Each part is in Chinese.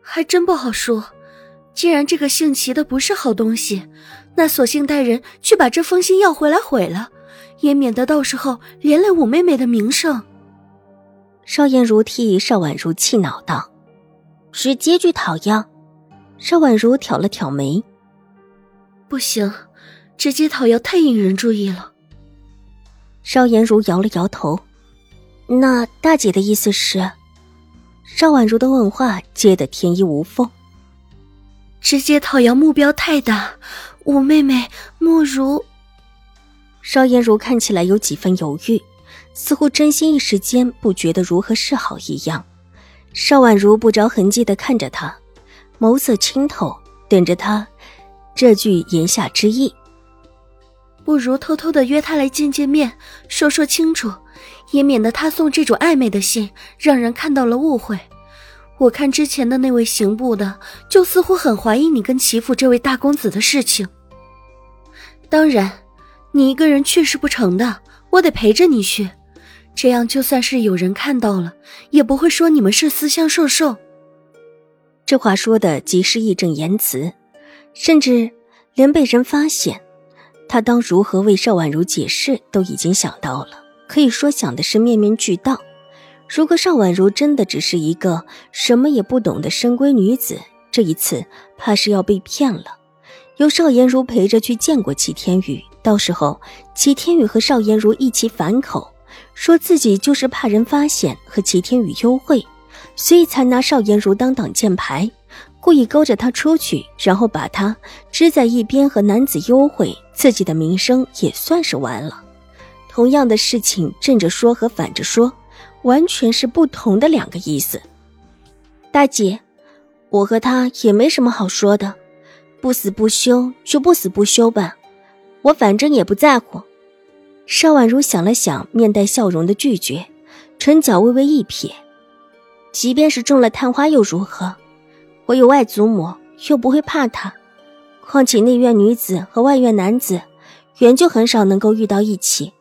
还真不好说。既然这个姓齐的不是好东西，那索性带人去把这封信要回来毁了，也免得到时候连累五妹妹的名声。邵颜如替邵婉如气恼道：“直接去讨要。”邵婉如挑了挑眉：“不行，直接讨要太引人注意了。”邵颜如摇了摇头：“那大姐的意思是？”邵婉如的问话接得天衣无缝。直接讨要目标太大，五妹妹莫如。邵颜如看起来有几分犹豫，似乎真心一时间不觉得如何是好一样。邵婉如不着痕迹的看着他，眸色清透，等着他这句言下之意。不如偷偷的约他来见见面，说说清楚。也免得他送这种暧昧的信，让人看到了误会。我看之前的那位刑部的，就似乎很怀疑你跟齐府这位大公子的事情。当然，你一个人去是不成的，我得陪着你去。这样就算是有人看到了，也不会说你们是私相授受。这话说的极是义正言辞，甚至连被人发现，他当如何为邵婉如解释都已经想到了。可以说想的是面面俱到。如果邵婉如真的只是一个什么也不懂的深闺女子，这一次怕是要被骗了。由邵颜如陪着去见过齐天宇，到时候齐天宇和邵颜如一起反口，说自己就是怕人发现和齐天宇幽会，所以才拿邵颜如当挡箭牌，故意勾着她出去，然后把她支在一边和男子幽会，自己的名声也算是完了。同样的事情，正着说和反着说，完全是不同的两个意思。大姐，我和他也没什么好说的，不死不休就不死不休吧，我反正也不在乎。邵婉如想了想，面带笑容的拒绝，唇角微微一撇：“即便是中了探花又如何？我有外祖母，又不会怕他。况且内院女子和外院男子，原就很少能够遇到一起。”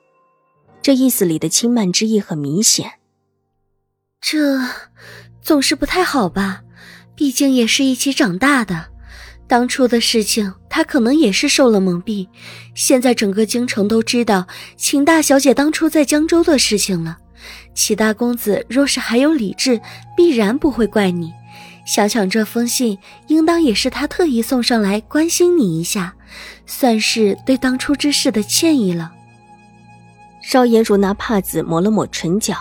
这意思里的轻慢之意很明显，这总是不太好吧？毕竟也是一起长大的，当初的事情他可能也是受了蒙蔽。现在整个京城都知道秦大小姐当初在江州的事情了。齐大公子若是还有理智，必然不会怪你。想想这封信，应当也是他特意送上来关心你一下，算是对当初之事的歉意了。邵颜如拿帕子抹了抹唇角，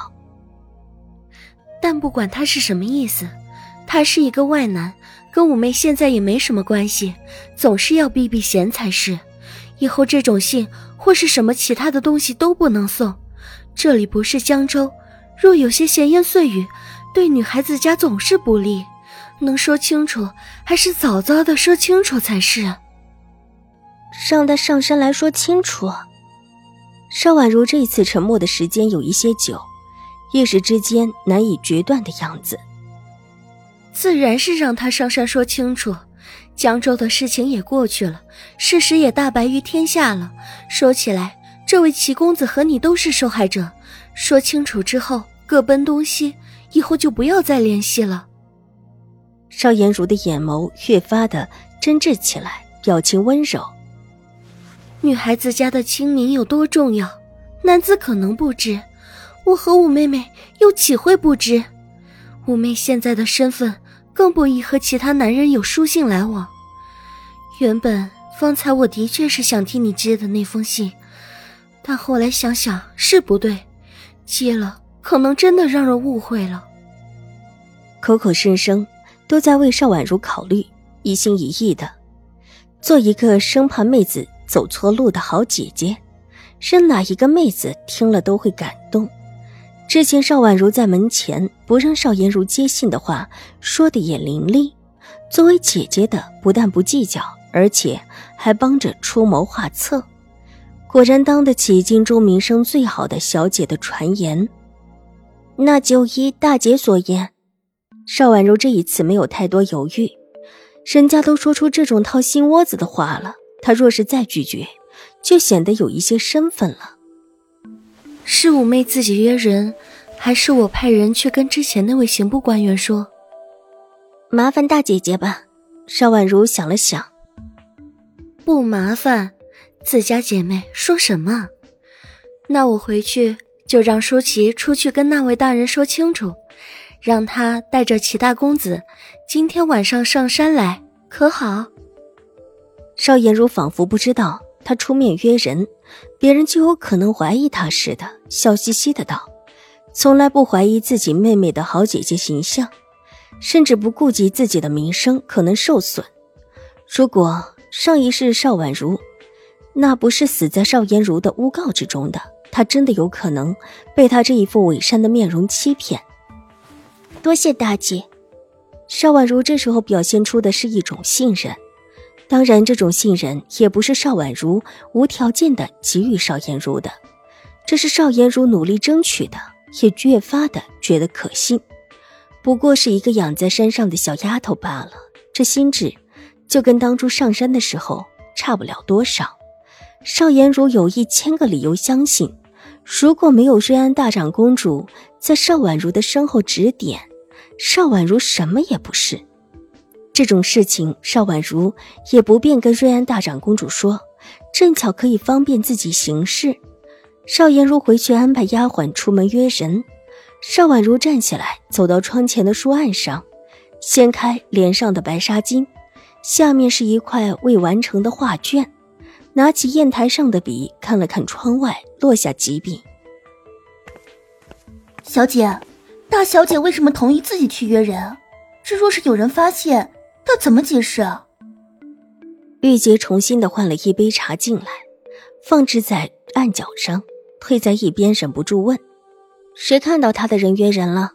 但不管他是什么意思，他是一个外男，跟五妹现在也没什么关系，总是要避避嫌才是。以后这种信或是什么其他的东西都不能送。这里不是江州，若有些闲言碎语，对女孩子家总是不利。能说清楚，还是早早的说清楚才是。让他上山来说清楚。邵婉如这次沉默的时间有一些久，一时之间难以决断的样子。自然是让他上山说清楚。江州的事情也过去了，事实也大白于天下了。说起来，这位齐公子和你都是受害者。说清楚之后，各奔东西，以后就不要再联系了。邵颜如的眼眸越发的真挚起来，表情温柔。女孩子家的清明有多重要，男子可能不知，我和五妹妹又岂会不知？五妹现在的身份更不宜和其他男人有书信来往。原本方才我的确是想替你接的那封信，但后来想想是不对，接了可能真的让人误会了。口口声声都在为邵婉如考虑，一心一意的做一个生怕妹子。走错路的好姐姐，是哪一个妹子听了都会感动。之前邵婉如在门前不让邵颜如接信的话，说的也伶俐，作为姐姐的不但不计较，而且还帮着出谋划策，果然当得起京中名声最好的小姐的传言。那就依大姐所言。邵婉如这一次没有太多犹豫，人家都说出这种掏心窝子的话了，她若是再拒绝，就显得有一些身份了。是五妹自己约人，还是我派人去跟之前那位刑部官员说？麻烦大姐姐吧。邵婉如想了想，不麻烦，自家姐妹说什么？那我回去就让舒淇出去跟那位大人说清楚，让他带着齐大公子今天晚上上山来，可好？邵颜如仿佛不知道他出面约人，别人就有可能怀疑他似的，笑嘻嘻的道：“从来不怀疑自己妹妹的好姐姐形象。”甚至不顾及自己的名声可能受损。如果上一世邵婉如，那不是死在邵颜如的诬告之中的，他真的有可能被他这一副伪善的面容欺骗。多谢大姐。邵婉如这时候表现出的是一种信任，当然，这种信任也不是邵婉如无条件的给予邵颜如的，这是邵颜如努力争取的，也越发的觉得可信。不过是一个养在山上的小丫头罢了，这心智就跟当初上山的时候差不了多少。邵颜如有一千个理由相信，如果没有瑞安大长公主在邵婉如的身后指点，邵婉如什么也不是。这种事情，邵婉如也不便跟瑞安大长公主说，正巧可以方便自己行事。邵颜如回去安排丫鬟出门约人。邵婉如站起来，走到窗前的书案上，掀开脸上的白纱巾，下面是一块未完成的画卷。拿起砚台上的笔，看了看窗外，落下几笔。小姐，大小姐为什么同意自己去约人？这若是有人发现，要怎么解释啊？玉洁重新的换了一杯茶进来，放置在案角上，退在一边，忍不住问。谁看到他的人约人了？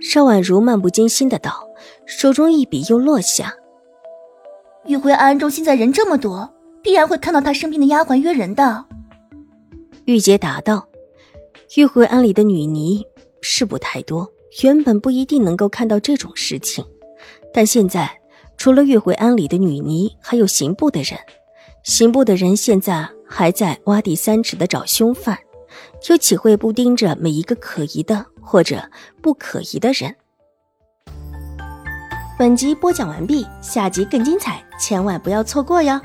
邵婉如漫不经心的道，手中一笔又落下。玉回安中现在人这么多，必然会看到他身边的丫鬟约人的。玉洁答道：“玉回庵里的女尼是不太多，原本不一定能够看到这种事情，但现在除了月回庵里的女尼，还有刑部的人。刑部的人现在还在挖地三尺的找凶犯。”又岂会不盯着每一个可疑的或者不可疑的人？本集播讲完毕，下集更精彩，千万不要错过哟！